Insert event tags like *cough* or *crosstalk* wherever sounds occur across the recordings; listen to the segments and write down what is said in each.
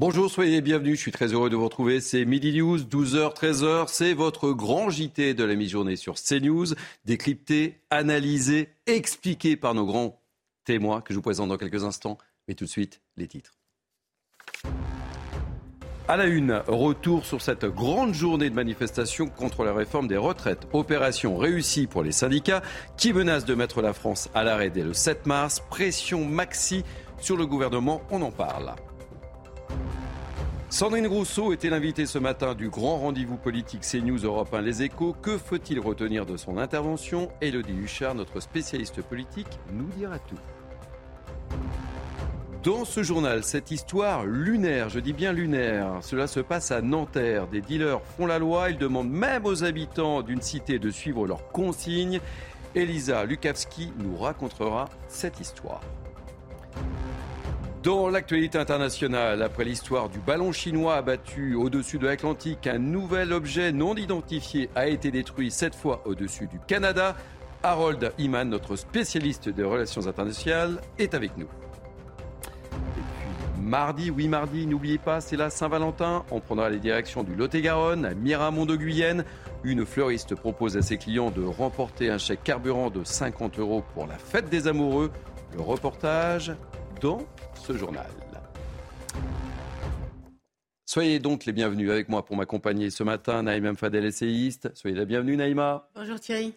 Bonjour, soyez bienvenus. Je suis très heureux de vous retrouver. C'est Midi News, 12h, 13h. C'est votre grand JT de la mi-journée sur CNews. Décrypté, analysé, expliqué par nos grands témoins que je vous présente dans quelques instants. Mais tout de suite, les titres. À la une, retour sur cette grande journée de manifestation contre la réforme des retraites. Opération réussie pour les syndicats qui menacent de mettre la France à l'arrêt dès le 7 mars. Pression maxi sur le gouvernement, on en parle. Sandrine Rousseau était l'invitée ce matin du grand rendez-vous politique CNews Europe 1 Les Échos. Que faut-il retenir de son intervention? Elodie Huchard, notre spécialiste politique, nous dira tout. Dans ce journal, cette histoire lunaire, je dis bien lunaire, cela se passe à Nanterre. Des dealers font la loi, ils demandent même aux habitants d'une cité de suivre leurs consignes. Elisa Lukavski nous racontera cette histoire. Dans l'actualité internationale, après l'histoire du ballon chinois abattu au-dessus de l'Atlantique, un nouvel objet non identifié a été détruit, cette fois au-dessus du Canada. Harold Iman, notre spécialiste des relations internationales, est avec nous. Et puis mardi, oui mardi, n'oubliez pas, c'est la Saint-Valentin. On prendra les directions du Lot-et-Garonne, à Miramont de Guyenne. Une fleuriste propose à ses clients de remporter un chèque carburant de 50 euros pour la fête des amoureux. Le reportage dans ce journal. Soyez donc les bienvenus avec moi pour m'accompagner ce matin, Naïma Mfadel, essayiste. Soyez la bienvenue, Naïma. Bonjour Thierry.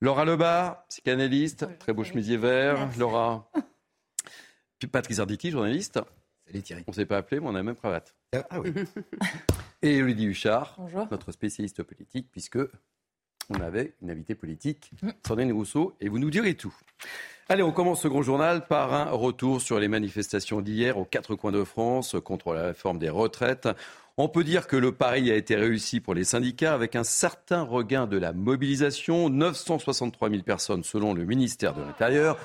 Laura Lebar, psychanalyste, très beau chemisier vert. Merci. Laura. *laughs* Puis Patrice Arditi, journaliste. Salut Thierry. On ne s'est pas appelé, mais on a la même cravate. Ah oui. *laughs* Et Elodie Huchard, Bonjour. notre spécialiste politique, puisque on avait une invitée politique, Mm. Sandrine Rousseau, et vous nous direz tout. Allez, on commence ce grand journal par un retour sur les manifestations d'hier aux quatre coins de France contre la réforme des retraites. On peut dire que le pari a été réussi pour les syndicats avec un certain regain de la mobilisation. 963 000 personnes selon le ministère de l'Intérieur.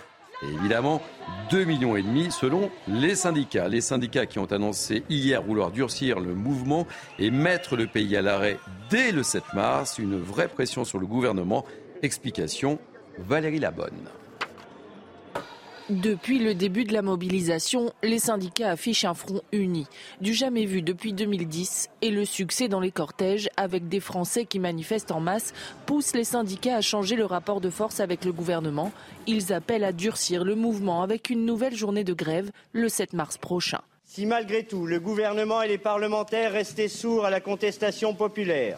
Évidemment, 2,5 millions et demi selon les syndicats. Les syndicats qui ont annoncé hier vouloir durcir le mouvement et mettre le pays à l'arrêt dès le 7 mars. Une vraie pression sur le gouvernement. Explication, Valérie Labonne. Depuis le début de la mobilisation, les syndicats affichent un front uni, du jamais vu depuis 2010, et le succès dans les cortèges avec des Français qui manifestent en masse pousse les syndicats à changer le rapport de force avec le gouvernement. Ils appellent à durcir le mouvement avec une nouvelle journée de grève le 7 mars prochain. Si malgré tout le gouvernement et les parlementaires restaient sourds à la contestation populaire,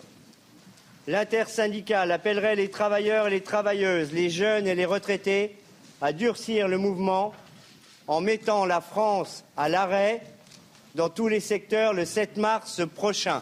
l'intersyndicale appellerait les travailleurs et les travailleuses, les jeunes et les retraités à durcir le mouvement en mettant la France à l'arrêt dans tous les secteurs le 7 mars prochain.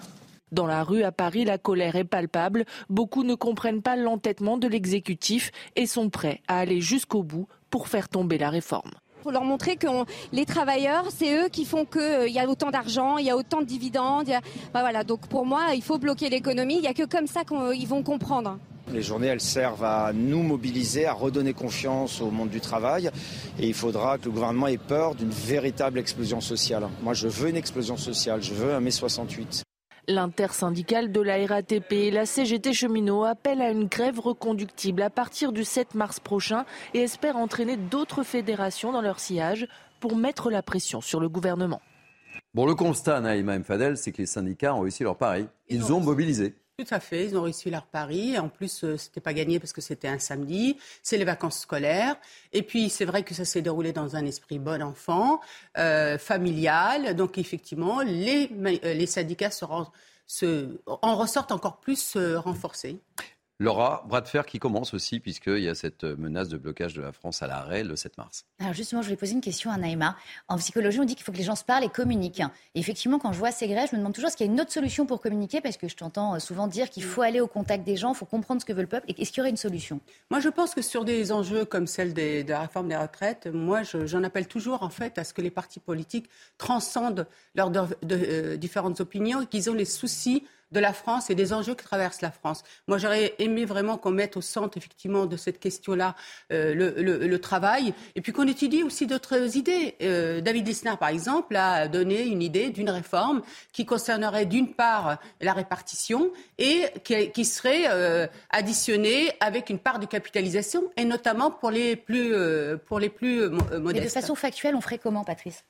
Dans la rue à Paris, la colère est palpable. Beaucoup ne comprennent pas l'entêtement de l'exécutif et sont prêts à aller jusqu'au bout pour faire tomber la réforme. pour leur montrer que on- les travailleurs, c'est eux qui font qu'il y a autant d'argent, il y a autant de dividendes. il y a- Bah voilà, donc pour moi, il faut bloquer l'économie. Il n'y a que comme ça qu'ils vont comprendre. Les journées, elles servent à nous mobiliser, à redonner confiance au monde du travail. Et il faudra que le gouvernement ait peur d'une véritable explosion sociale. Moi, je veux une explosion sociale. Je veux un mai 68. L'intersyndicale de la RATP et la CGT cheminot appellent à une grève reconductible à partir du 7 mars prochain et espèrent entraîner d'autres fédérations dans leur sillage pour mettre la pression sur le gouvernement. Bon, le constat, Naïma Mfadel, c'est que les syndicats ont réussi leur pari. Ils, Ils ont ont- mobilisé. Tout à fait, ils ont réussi leur pari. En plus, euh, c'était pas gagné parce que c'était un samedi. C'est les vacances scolaires. Et puis, c'est vrai que ça s'est déroulé dans un esprit bon enfant, euh, familial. Donc, effectivement, les, euh, les syndicats se, se- en ressortent encore plus euh, renforcés. Laura, bras de fer qui commence aussi, puisqu'il y a cette menace de blocage de la France à l'arrêt le 7 mars. Alors justement, je voulais poser une question à Naïma. En psychologie, on dit qu'il faut que les gens se parlent et communiquent. Et effectivement, quand je vois ces grèves, je me demande toujours est-ce qu'il y a une autre solution pour communiquer, parce que je t'entends souvent dire qu'il faut aller au contact des gens, il faut comprendre ce que veut le peuple. Est-ce qu'il y aurait une solution? Moi, je pense que sur des enjeux comme celle de la réforme des retraites, moi, j'en appelle toujours en fait à ce que les partis politiques transcendent leurs de, euh, différentes opinions et qu'ils ont les soucis de la France et des enjeux que traverse la France. Moi, j'aurais aimé vraiment qu'on mette au centre, effectivement, de cette question-là euh, le, travail, et puis qu'on étudie aussi d'autres idées. Euh, David Lisnard, par exemple, a donné une idée d'une réforme qui concernerait d'une part la répartition et qui, serait euh, additionnée avec une part de capitalisation, et notamment pour les plus, pour les plus modestes. De façon factuelle, on ferait comment, Patrice?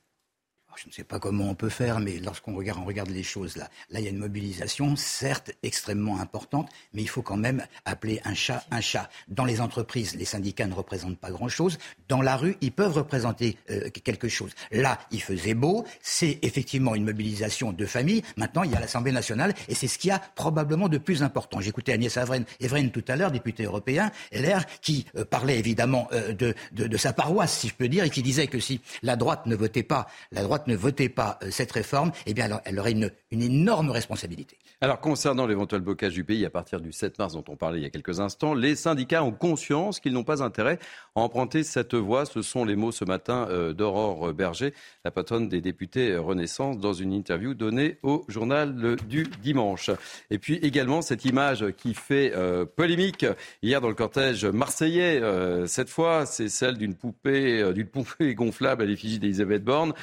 Je ne sais pas comment on peut faire, mais lorsqu'on regarde, on regarde les choses là, là il y a une mobilisation, certes extrêmement importante, mais il faut quand même appeler un chat un chat. Dans les entreprises, les syndicats ne représentent pas grand-chose. Dans la rue, ils peuvent représenter euh, quelque chose. Là, il faisait beau, c'est effectivement une mobilisation de famille. Maintenant, il y a l'Assemblée nationale, et c'est ce qu'il y a probablement de plus important. J'écoutais Agnès Evren, tout à l'heure, député européen, LR, qui euh, parlait évidemment euh, de, de, de sa paroisse, si je peux dire, et qui disait que si la droite ne votait pas, la droite ne votait pas euh, cette réforme, eh bien, elle aurait une, énorme responsabilité. Alors, concernant l'éventuel blocage du pays à partir du 7 mars dont on parlait il y a quelques instants, les syndicats ont conscience qu'ils n'ont pas intérêt à emprunter cette voie. Ce sont les mots ce matin euh, d'Aurore Berger, la patronne des députés Renaissance, dans une interview donnée au journal du dimanche. Et puis également cette image qui fait euh, polémique hier dans le cortège marseillais. cette fois, c'est celle d'une poupée, d'une *laughs* poupée gonflable à l'effigie d'Elisabeth Borne.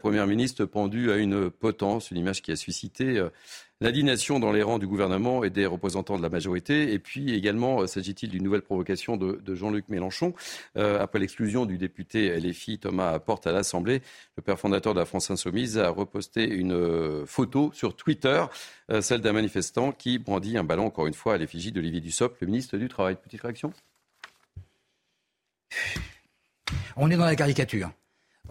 Première ministre pendue à une potence, une image qui a suscité euh, l'indignation dans les rangs du gouvernement et des représentants de la majorité. Et puis également, euh, s'agit-il d'une nouvelle provocation de, Jean-Luc Mélenchon euh, après l'exclusion du député LFI Thomas Porte à l'Assemblée. Le père fondateur de la France Insoumise a reposté une photo sur Twitter, celle d'un manifestant qui brandit un ballon, encore une fois, à l'effigie d'Olivier Dussopt, le ministre du Travail. Petite réaction? On est dans la caricature.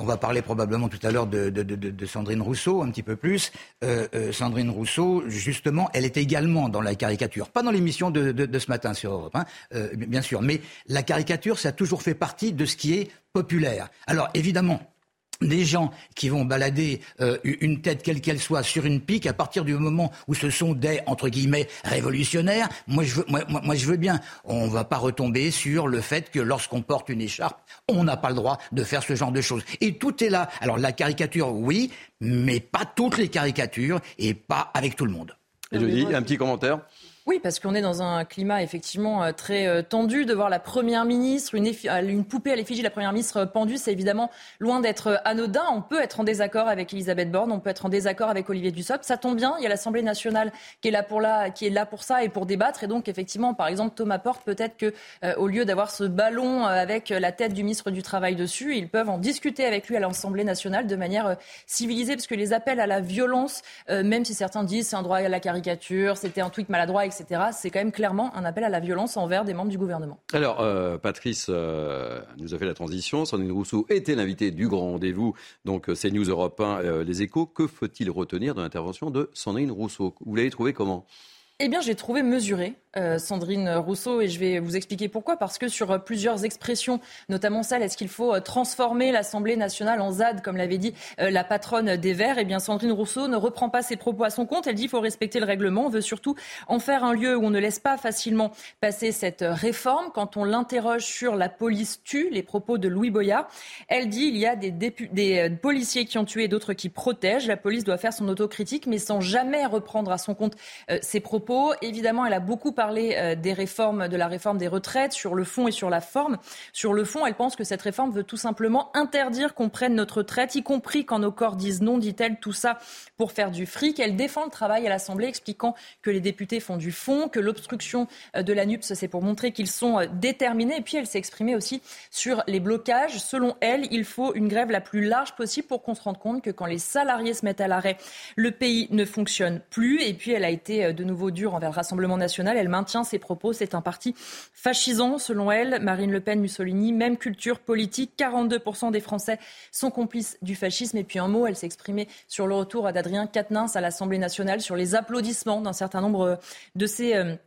On va parler probablement tout à l'heure de, Sandrine Rousseau, un petit peu plus. Euh, euh, Sandrine Rousseau, justement, elle est également dans la caricature. Pas dans l'émission de, ce matin sur Europe, hein, euh, bien sûr. Mais la caricature, ça a toujours fait partie de ce qui est populaire. Alors, évidemment, des gens qui vont balader euh, une tête quelle qu'elle soit sur une pique à partir du moment où ce sont des entre guillemets révolutionnaires moi je veux moi, je veux bien. On va pas retomber sur le fait que lorsqu'on porte une écharpe on n'a pas le droit de faire ce genre de choses. Et tout est là. Alors la caricature oui mais pas toutes les caricatures et pas avec tout le monde. Elodie, un petit commentaire oui, parce qu'on est dans un climat effectivement euh, très euh, tendu. De voir la Première ministre, une, euh, une poupée à l'effigie de la Première ministre pendue, c'est évidemment loin d'être anodin. On peut être en désaccord avec Elisabeth Borne, on peut être en désaccord avec Olivier Dussopt. Ça tombe bien, il y a l'Assemblée nationale qui est là pour, pour ça et pour débattre. Et donc, effectivement, par exemple, Thomas Porte, peut-être que au lieu d'avoir ce ballon avec la tête du ministre du Travail dessus, ils peuvent en discuter avec lui à l'Assemblée nationale de manière civilisée, parce que les appels à la violence, même si certains disent c'est un droit à la caricature, c'était un tweet maladroit, etc., c'est quand même clairement un appel à la violence envers des membres du gouvernement. Alors, euh, Patrice euh, nous a fait la transition. Sandrine Rousseau était l'invité du grand rendez-vous, donc euh, c'est News Europe 1, Les Échos. Que faut-il retenir de l'intervention de Sandrine Rousseau? Vous l'avez trouvé comment? Eh bien, j'ai trouvé mesuré euh, Sandrine Rousseau, et je vais vous expliquer pourquoi. Parce que sur euh, plusieurs expressions, notamment celle est-ce qu'il faut euh, transformer l'Assemblée nationale en ZAD, comme l'avait dit la patronne des Verts, eh bien, Sandrine Rousseau ne reprend pas ses propos à son compte. Elle dit qu'il faut respecter le règlement. On veut surtout en faire un lieu où on ne laisse pas facilement passer cette réforme. Quand on l'interroge sur la police tue, les propos de Louis Boyard, elle dit il y a des, des policiers qui ont tué et d'autres qui protègent. La police doit faire son autocritique, mais sans jamais reprendre à son compte ses propos Évidemment, elle a beaucoup parlé euh, des réformes, de la réforme des retraites, sur le fond et sur la forme. Sur le fond, elle pense que cette réforme veut tout simplement interdire qu'on prenne notre retraite, y compris quand nos corps disent non, dit-elle, tout ça pour faire du fric. Elle défend le travail à l'Assemblée, expliquant que les députés font du fond, que l'obstruction euh, de la NUPS, c'est pour montrer qu'ils sont euh, déterminés. Et puis, elle s'est exprimée aussi sur les blocages. Selon elle, il faut une grève la plus large possible pour qu'on se rende compte que quand les salariés se mettent à l'arrêt, le pays ne fonctionne plus. Et puis, elle a été de nouveau envers le Rassemblement national. Elle maintient ses propos. C'est un parti fascisant, selon elle. Marine Le Pen, Mussolini, même culture politique. 42% des Français sont complices du fascisme. Et puis un mot, elle s'est exprimée sur le retour d'Adrien Quatennens à l'Assemblée nationale, sur les applaudissements d'un certain nombre de ses...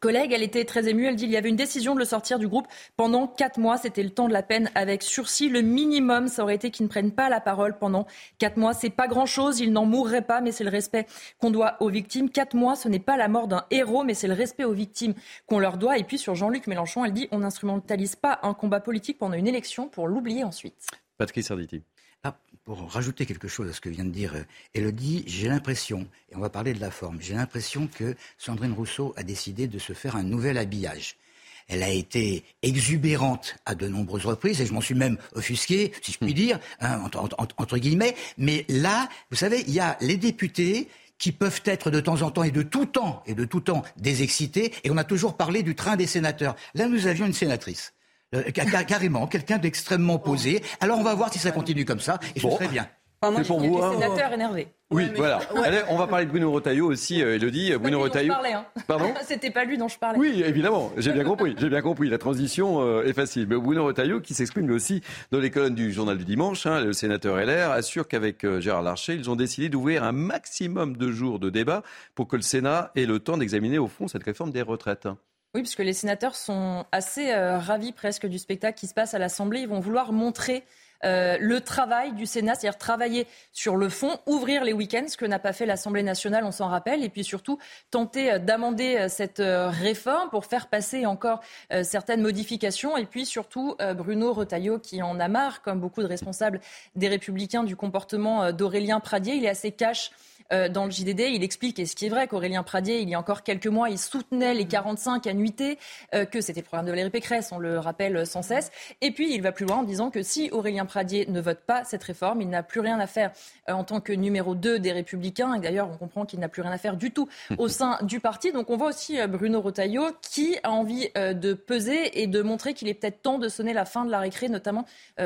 Collègue. Elle était très émue. Elle dit il y avait une décision de le sortir du groupe pendant quatre mois. C'était le temps de la peine avec sursis. Le minimum, ça aurait été qu'il ne prenne pas la parole pendant quatre mois. C'est pas grand chose. Il n'en mourrait pas, mais c'est le respect qu'on doit aux victimes. Quatre mois, ce n'est pas la mort d'un héros, mais c'est le respect aux victimes qu'on leur doit. Et puis sur Jean-Luc Mélenchon, elle dit on n'instrumentalise pas un combat politique pendant une élection pour l'oublier ensuite. Patrick Sarditi. Ah, pour rajouter quelque chose à ce que vient de dire euh, Elodie, j'ai l'impression, et on va parler de la forme, j'ai l'impression que Sandrine Rousseau a décidé de se faire un nouvel habillage. Elle a été exubérante à de nombreuses reprises, et je m'en suis même offusqué, si je puis dire, hein, entre, guillemets. Mais là, vous savez, il y a les députés qui peuvent être de temps en temps et de tout temps et de tout temps désexcités, et on a toujours parlé du train des sénateurs. Là, nous avions une sénatrice euh, carrément, quelqu'un d'extrêmement posé. Alors on va voir si ça continue comme ça, et ce serait bien. C'est pour vous. Hein. sénateur énervé. Oui, voilà. Allez, on va parler de Bruno Retailleau aussi, euh, Elodie. Bruno Retailleau. Hein. Pardon *laughs* C'était pas lui dont je parlais. Oui, évidemment. J'ai bien compris. J'ai bien compris. La transition euh, est facile. Mais Bruno Retailleau, qui s'exprime aussi dans les colonnes du journal du dimanche, hein, le sénateur LR, assure qu'avec Gérard Larcher, ils ont décidé d'ouvrir un maximum de jours de débat pour que le Sénat ait le temps d'examiner au fond cette réforme des retraites. Oui, puisque les sénateurs sont assez euh, ravis presque du spectacle qui se passe à l'Assemblée. Ils vont vouloir montrer euh, le travail du Sénat, c'est-à-dire travailler sur le fond, ouvrir les week-ends, ce que n'a pas fait l'Assemblée nationale, on s'en rappelle, et puis surtout tenter euh, d'amender cette réforme pour faire passer encore certaines modifications, et puis surtout Bruno Retailleau qui en a marre, comme beaucoup de responsables des Républicains, du comportement d'Aurélien Pradier. Il est assez cash euh, dans le JDD. Il explique, et ce qui est vrai, qu'Aurélien Pradier, il y a encore quelques mois, il soutenait les 45 annuités, euh, que c'était le programme de Valérie Pécresse, on le rappelle sans cesse. Et puis, il va plus loin en disant que si Aurélien Pradier ne vote pas cette réforme, il n'a plus rien à faire euh, en tant que numéro 2 des Républicains. Et d'ailleurs, on comprend qu'il n'a plus rien à faire du tout *laughs* au sein du parti. Donc, on voit aussi Bruno Retailleau qui a envie de peser et de montrer qu'il est peut-être temps de sonner la fin de la récré, notamment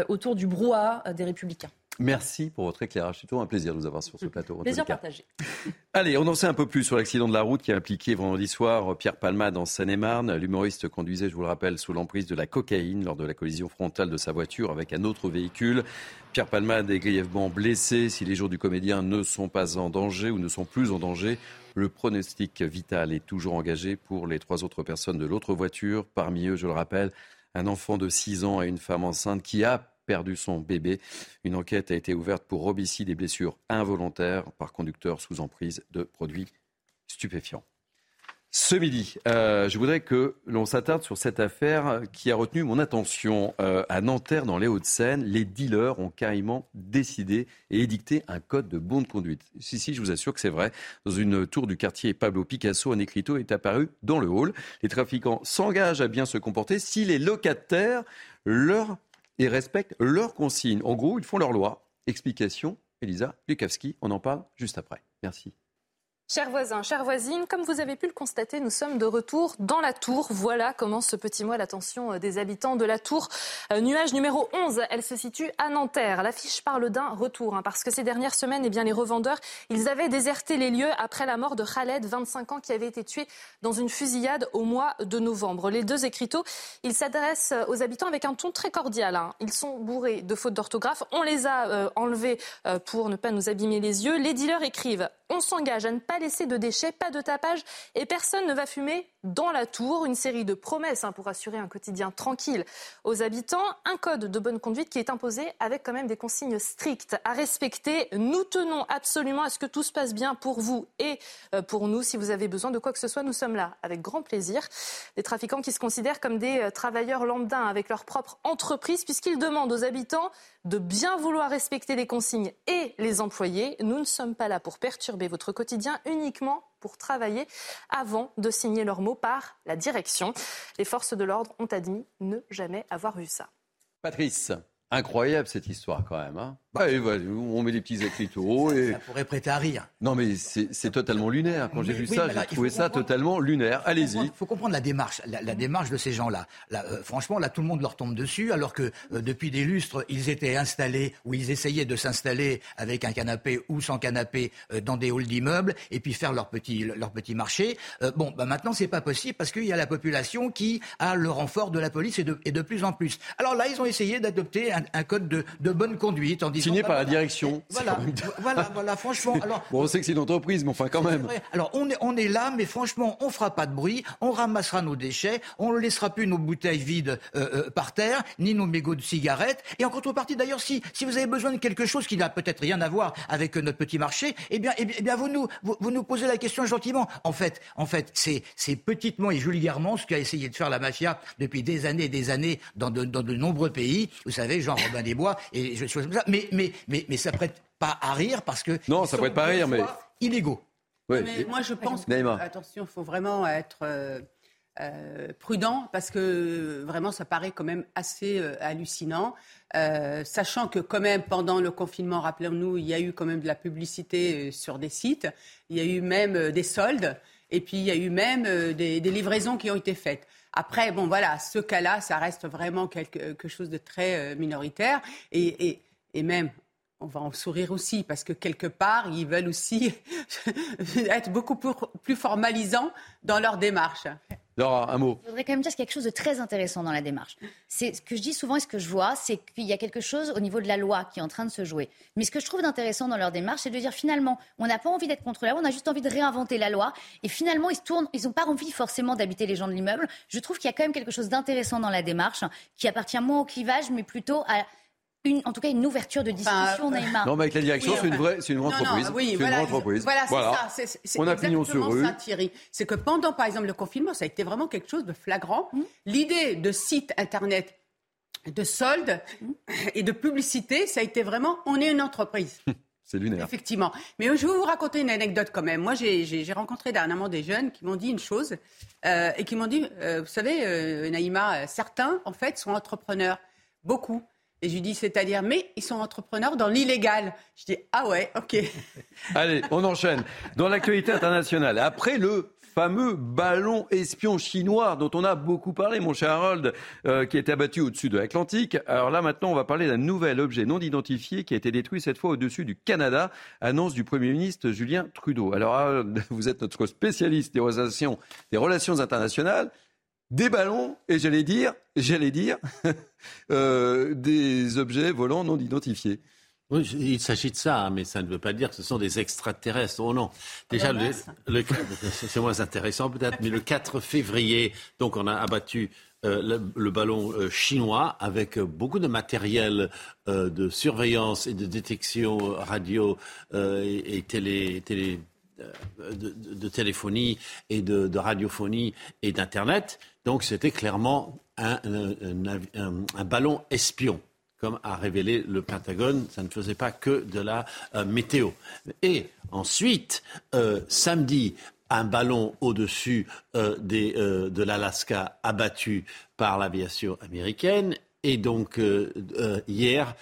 autour du brouhaha des Républicains. Merci pour votre éclairage. C'est toujours un plaisir de vous avoir sur ce plateau. Plaisir partagé. *laughs* Allez, on en sait un peu plus sur l'accident de la route qui a impliqué vendredi soir Pierre Palma dans Seine-et-Marne. L'humoriste conduisait, je vous le rappelle, sous l'emprise de la cocaïne lors de la collision frontale de sa voiture avec un autre véhicule. Pierre Palmade est grièvement blessé. Si les jours du comédien ne sont pas en danger ou ne sont plus en danger, le pronostic vital est toujours engagé pour les trois autres personnes de l'autre voiture. Parmi eux, je le rappelle, un enfant de 6 ans et une femme enceinte qui a perdu son bébé. Une enquête a été ouverte pour homicide et blessures involontaires par conducteur sous emprise de produits stupéfiants. Ce midi, euh, je voudrais que l'on s'attarde sur cette affaire qui a retenu mon attention. Euh, à Nanterre, dans les Hauts-de-Seine, les dealers ont carrément décidé et édicté un code de bonne conduite. Si, si, je vous assure que c'est vrai. Dans une tour du quartier Pablo Picasso, un écriteau est apparu dans le hall. Les trafiquants s'engagent à bien se comporter si les locataires leur et respectent leurs consignes. En gros, ils font leur loi. Explication, Elisa Lukavski, on en parle juste après. Merci. Chers voisins, chères voisines, comme vous avez pu le constater, nous sommes de retour dans la tour. Voilà comment ce petit mois l'attention euh, des habitants de la tour. Euh, nuage numéro 11, elle se situe à Nanterre. L'affiche parle d'un retour, hein, parce que ces dernières semaines, eh bien, les revendeurs, ils avaient déserté les lieux après la mort de Khaled, 25 ans, qui avait été tué dans une fusillade au mois de novembre. Les deux écriteaux, ils s'adressent aux habitants avec un ton très cordial. Hein. Ils sont bourrés de fautes d'orthographe. On les a euh, enlevés pour ne pas nous abîmer les yeux. Les dealers écrivent on s'engage à ne pas laisser de déchets, pas de tapage et personne ne va fumer dans la tour. Une série de promesses hein, pour assurer un quotidien tranquille aux habitants. Un code de bonne conduite qui est imposé avec quand même des consignes strictes à respecter. Nous tenons absolument à ce que tout se passe bien pour vous et euh, pour nous. Si vous avez besoin de quoi que ce soit, nous sommes là avec grand plaisir. Des trafiquants qui se considèrent comme des euh, travailleurs lambda avec leur propre entreprise puisqu'ils demandent aux habitants de bien vouloir respecter les consignes et les employés. Nous ne sommes pas là pour perturber votre quotidien uniquement pour travailler avant de signer leurs mots par la direction. Les forces de l'ordre ont admis ne jamais avoir vu ça. Patrice, incroyable cette histoire quand même. Hein bah, on met des petits écriteaux. Et... Ça pourrait prêter à rire. Non, mais c'est totalement lunaire. Quand j'ai vu ça, j'ai trouvé ça totalement lunaire. Allez-y. Il faut comprendre la démarche, la, démarche de ces gens-là. Euh, franchement, là, tout le monde leur tombe dessus, alors que euh, depuis des lustres, ils étaient installés ou ils essayaient de s'installer avec un canapé ou sans canapé euh, dans des halls d'immeubles et puis faire leur petit, leur petit marché. bon, bah, maintenant, c'est pas possible parce qu'il y a la population qui a le renfort de la police et de, et de plus en plus. Alors là, ils ont essayé d'adopter un, code de, bonne conduite en disant. Signé bah, par la direction. Voilà, voilà, voilà, franchement. *laughs* Alors, bon, on sait que c'est une entreprise, mais enfin quand même. Alors on est, on est là, mais franchement, on fera pas de bruit, on ramassera nos déchets, on ne laissera plus nos bouteilles vides euh, euh, par terre, ni nos mégots de cigarettes. Et en contrepartie, d'ailleurs, si, si vous avez besoin de quelque chose qui n'a peut-être rien à voir avec notre petit marché, eh bien, eh bien, eh vous, nous, vous, nous posez la question gentiment. En fait, en fait c'est, c'est petitement et vulgairement ce qu'a essayé de faire la mafia depuis des années et des années dans de, dans de nombreux pays. Vous savez, Robin des Bois et je suis comme ça. Mais, mais, mais, mais ça prête pas à rire parce que. Non, ça prête pas à rire, mais. Illégaux. Mais moi, je pense que, attention, il faut vraiment être euh, euh, prudent parce que vraiment, ça paraît quand même assez euh, hallucinant. sachant que quand même, pendant le confinement, rappelons-nous, il y a eu quand même de la publicité sur des sites, il y a eu même des soldes, et puis il y a eu même des, livraisons qui ont été faites. Après, bon, voilà, ce cas-là, ça reste vraiment quelque, chose de très minoritaire. et, et même on va en sourire aussi, parce que quelque part, ils veulent aussi *laughs* être beaucoup plus formalisants dans leur démarche. Je voudrais quand même dire quelque chose de très intéressant dans la démarche. C'est ce que je dis souvent et ce que je vois, c'est qu'il y a quelque chose au niveau de la loi qui est en train de se jouer. Mais ce que je trouve d'intéressant dans leur démarche, c'est de dire finalement, on n'a pas envie d'être contre la loi, on a juste envie de réinventer la loi. Et finalement, ils tournent, ils n'ont pas envie forcément d'habiter les gens de l'immeuble. Je trouve qu'il y a quand même quelque chose d'intéressant dans la démarche qui appartient moins au clivage, mais plutôt à en tout cas une ouverture de discussion, Neymar. Non, mais avec la direction, c'est une vraie, c'est une entreprise. oui, voilà, une entreprise. Voilà, c'est ça. C'est, On a pignon sur rue. Thierry. C'est que pendant, par exemple, le confinement, ça a été vraiment quelque chose de flagrant. Mmh. L'idée de site internet de soldes mmh. et de publicité, ça a été vraiment, on est une entreprise. *laughs* C'est lunaire. Effectivement. Mais je vais vous raconter une anecdote quand même. Moi, j'ai rencontré dernièrement des jeunes qui m'ont dit une chose euh, et qui m'ont dit, euh, vous savez, euh, Naïma, certains, en fait, sont entrepreneurs. Beaucoup. Et je lui dis, c'est-à-dire, mais ils sont entrepreneurs dans l'illégal. Je dis, ah ouais, ok. *laughs* Allez, on enchaîne. Dans l'actualité internationale, après le fameux ballon espion chinois dont on a beaucoup parlé, mon cher Harold, euh, qui est abattu au-dessus de l'Atlantique. Alors là, maintenant, on va parler d'un nouvel objet non identifié qui a été détruit cette fois au-dessus du Canada, annonce du Premier ministre Julien Trudeau. Alors, *laughs* vous êtes notre spécialiste des relations internationales des ballons et j'allais dire, j'allais dire, *laughs* euh, des objets volants non identifiés. Oui, il s'agit de ça, hein, mais ça ne veut pas dire que ce sont des extraterrestres. Oh non. Déjà, le, *laughs* c'est moins intéressant peut-être, mais le 4 février, donc on a abattu euh, le, ballon euh, chinois avec beaucoup de matériel de surveillance et de détection radio et, télé, télé de, téléphonie et de radiophonie et d'Internet. Donc c'était clairement un, ballon espion comme a révélé le Pentagone, ça ne faisait pas que de la euh, météo. Et ensuite, euh, samedi, un ballon au-dessus euh, de l'Alaska abattu par l'aviation américaine. Et donc, hier,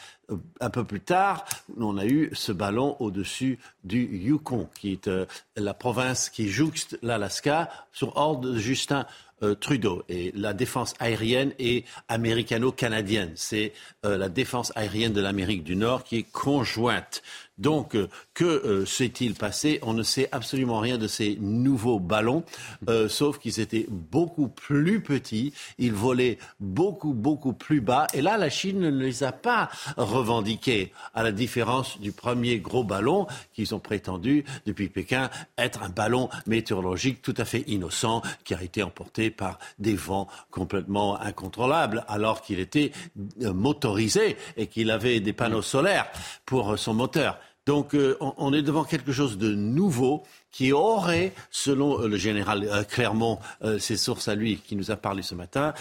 un peu plus tard, on a eu ce ballon au-dessus du Yukon, qui est la province qui jouxte l'Alaska, sur ordre de Justin euh, Trudeau. Et la défense aérienne est américano-canadienne. C'est euh, la défense aérienne de l'Amérique du Nord qui est conjointe. Donc, euh, que euh, s'est-il passé? On ne sait absolument rien de ces nouveaux ballons, euh, sauf qu'ils étaient beaucoup plus petits, ils volaient beaucoup, beaucoup plus bas. Et là, la Chine ne les a pas revendiqués, à la différence du premier gros ballon qu'ils ont prétendu, depuis Pékin, être un ballon météorologique tout à fait innocent, qui a été emporté par des vents complètement incontrôlables, alors qu'il était motorisé et qu'il avait des panneaux solaires pour son moteur. Donc euh, on, est devant quelque chose de nouveau qui aurait, selon euh, le général euh, Clermont, ses sources à lui qui nous a parlé ce matin,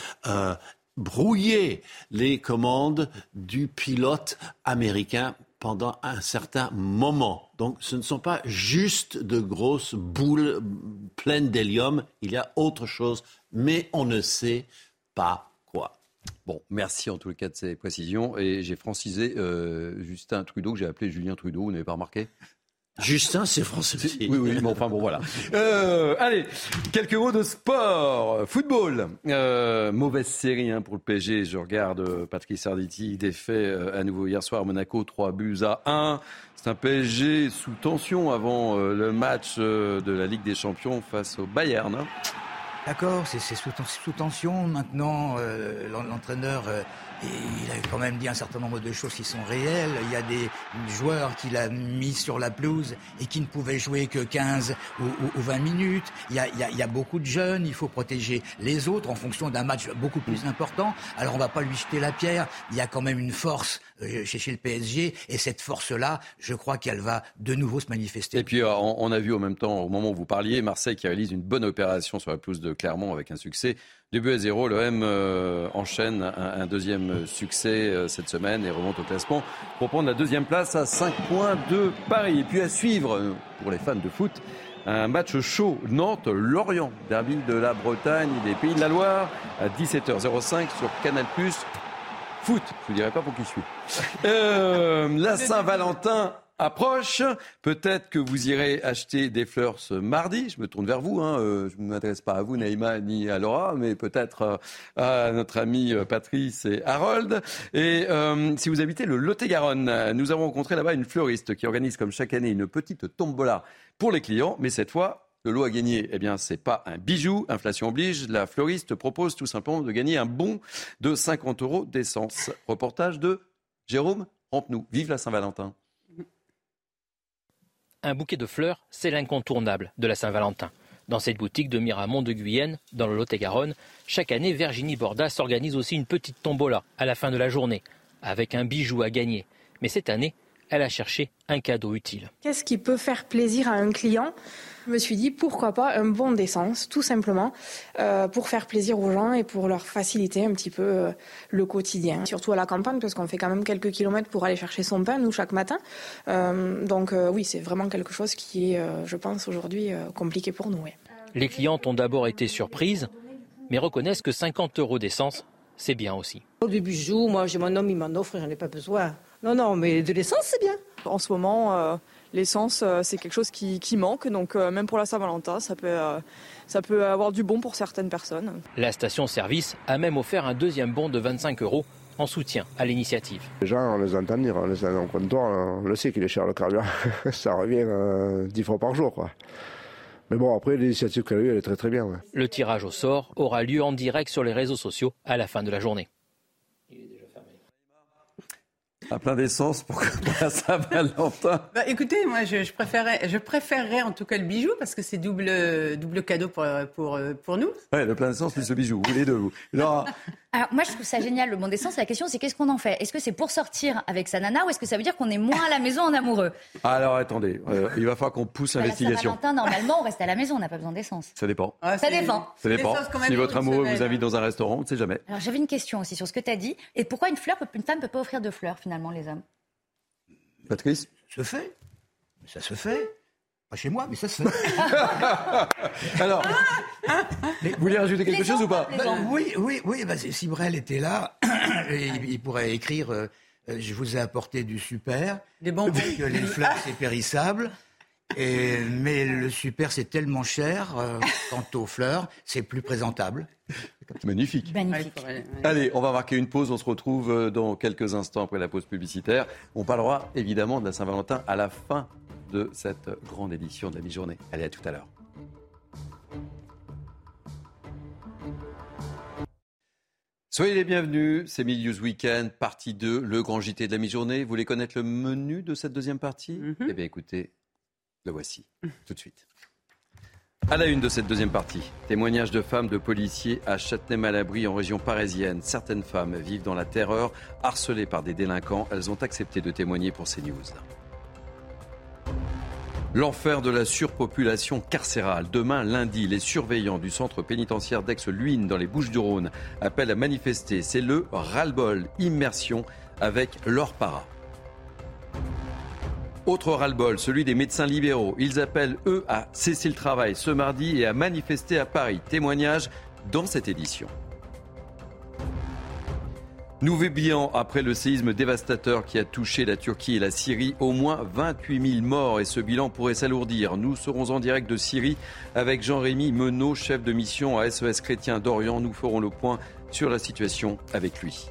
brouillé les commandes du pilote américain pendant un certain moment. Donc ce ne sont pas juste de grosses boules pleines d'hélium, il y a autre chose, mais on ne sait pas Bon, merci en tout cas de ces précisions. Et j'ai francisé euh, Justin Trudeau, que j'ai appelé Julien Trudeau, vous n'avez pas remarqué? Justin, c'est français. Oui, oui, mais enfin bon, voilà. Euh, allez, quelques mots de sport. Football. Euh, mauvaise série hein, pour le PSG. Je regarde Patrick Sarditi, défait à nouveau hier soir à Monaco, 3 buts à 1. C'est un PSG sous tension avant le match de la Ligue des Champions face au Bayern. D'accord, c'est sous, tension. Maintenant, euh, l'entraîneur euh, il a quand même dit un certain nombre de choses qui sont réelles. Il y a des joueurs qu'il a mis sur la pelouse et qui ne pouvaient jouer que 15 ou, 20 minutes. Il y, a, beaucoup de jeunes, il faut protéger les autres en fonction d'un match beaucoup plus important. Alors on ne va pas lui jeter la pierre. Il y a quand même une force euh, chez, le PSG et cette force-là, je crois qu'elle va de nouveau se manifester. Et puis euh, on, a vu en même temps, au moment où vous parliez, Marseille qui réalise une bonne opération sur la pelouse de Clermont avec un succès. Du but à zéro, l'OM euh, enchaîne un, deuxième succès euh, cette semaine et remonte au classement pour prendre la deuxième place à 5 points de Paris. Et puis à suivre, pour les fans de foot, un match chaud, Nantes-Lorient, derby de la Bretagne des Pays de la Loire, à 17h05 sur Canal+. Foot, je ne dirais pas pour qui suit. Euh, la *laughs* Saint-Valentin approche. Peut-être que vous irez acheter des fleurs ce mardi. Je me tourne vers vous. Hein. Euh, je ne m'adresse pas à vous, Naïma, ni à Laura, mais peut-être euh, à notre ami euh, Patrice et Harold. Et si vous habitez le Lot-et-Garonne, nous avons rencontré là-bas une fleuriste qui organise comme chaque année une petite tombola pour les clients. Mais cette fois, le lot à gagner, eh bien, c'est pas un bijou. Inflation oblige. La fleuriste propose tout simplement de gagner un bon de 50 euros d'essence. Reportage de Jérôme Rampenou. Vive la Saint-Valentin. Un bouquet de fleurs, c'est l'incontournable de la Saint-Valentin. Dans cette boutique de Miramont de Guyenne, dans le Lot-et-Garonne, chaque année, Virginie Bordas organise aussi une petite tombola à la fin de la journée, avec un bijou à gagner. Mais cette année, elle a cherché un cadeau utile. Qu'est-ce qui peut faire plaisir à un client? Je me suis dit pourquoi pas un bon d'essence, tout simplement, euh, pour faire plaisir aux gens et pour leur faciliter un petit peu euh, le quotidien. Surtout à la campagne, parce qu'on fait quand même quelques kilomètres pour aller chercher son pain, nous, chaque matin. Euh, donc oui, c'est vraiment quelque chose qui est, je pense, aujourd'hui compliqué pour nous. Les clientes ont d'abord été surprises, mais reconnaissent que 50 euros d'essence, c'est bien aussi. Des bijoux, moi j'ai mon homme, il m'en offre, j'en ai pas besoin. Non, non, mais de l'essence, c'est bien. En ce moment, euh, l'essence, euh, c'est quelque chose qui, manque. Donc, euh, même pour la Saint-Valentin, ça peut, ça peut avoir du bon pour certaines personnes. La station-service a même offert un deuxième bon de 25 euros en soutien à l'initiative. Les gens, on les entend dire, on les a en comptoir, on le sait qu'il est cher le carburant. *laughs* ça revient dix fois par jour, quoi. Mais bon, après, l'initiative qu'elle a eue, elle est très très bien. Le tirage au sort aura lieu en direct sur les réseaux sociaux à la fin de la journée à plein d'essence pour, *laughs* la Saint-Valentin bah, Écoutez, moi, je, je, préférerais, je préférerais en tout cas le bijou parce que c'est double, double cadeau pour, pour, pour nous. Oui, le plein d'essence plus le bijou, vous les deux, vous. *laughs* Alors, moi, je trouve ça génial, le bon d'essence. La question, c'est qu'est-ce qu'on en fait? Est-ce que c'est pour sortir avec sa nana ou est-ce que ça veut dire qu'on est moins à la maison en amoureux? Alors, attendez, euh, il va falloir qu'on pousse bah, l'investigation. Saint-Valentin, normalement, on reste à la maison, on n'a pas besoin d'essence. Ça dépend. Ah, ça dépend. Ça dépend. Si votre amoureux vous invite dans un restaurant, on ne sait jamais. Alors, j'avais une question aussi sur ce que tu as dit. Et pourquoi une fleur, une femme ne peut pas offrir de fleurs, finalement, les hommes Patrice Ça se fait. Ça se fait. Pas chez moi, mais ça se fait. *laughs* Alors, vous voulez rajouter quelque chose ou pas bah, Oui, oui, oui. Bah, si Brel était là, *coughs* il pourrait écrire euh, euh, Je vous ai apporté du super. Des bonbons. Que les fleurs, c'est périssable. Et, mais le super, c'est tellement cher. Euh, *laughs* quant aux fleurs, c'est plus présentable. Magnifique. Magnifique. Allez, on va marquer une pause. On se retrouve euh, dans quelques instants après la pause publicitaire. On parlera évidemment de la Saint-Valentin à la fin de cette grande édition de la mi-journée. Allez, à tout à l'heure. Soyez les bienvenus, c'est Milius Weekend, partie 2, le grand JT de la mi-journée. Vous voulez connaître le menu de cette deuxième partie? Mhm. Eh bien écoutez, voici, tout de suite. À la une de cette deuxième partie, témoignage de femmes de policiers à Châtenay-Malabry en région parisienne. Certaines femmes vivent dans la terreur, harcelées par des délinquants. Elles ont accepté de témoigner pour CNews. L'enfer de la surpopulation carcérale. Demain, lundi, les surveillants du centre pénitentiaire d'Aix-Luynes dans les Bouches-du-Rhône appellent à manifester. C'est le ras-le-bol, immersion avec leur para. Autre ras-le-bol, celui des médecins libéraux. Ils appellent, eux, à cesser le travail ce mardi et à manifester à Paris. Témoignage dans cette édition. Nouveau bilan après le séisme dévastateur qui a touché la Turquie et la Syrie. Au moins 28 000 morts et ce bilan pourrait s'alourdir. Nous serons en direct de Syrie avec Jean-Rémy Menot, chef de mission à SOS Chrétien d'Orient. Nous ferons le point sur la situation avec lui.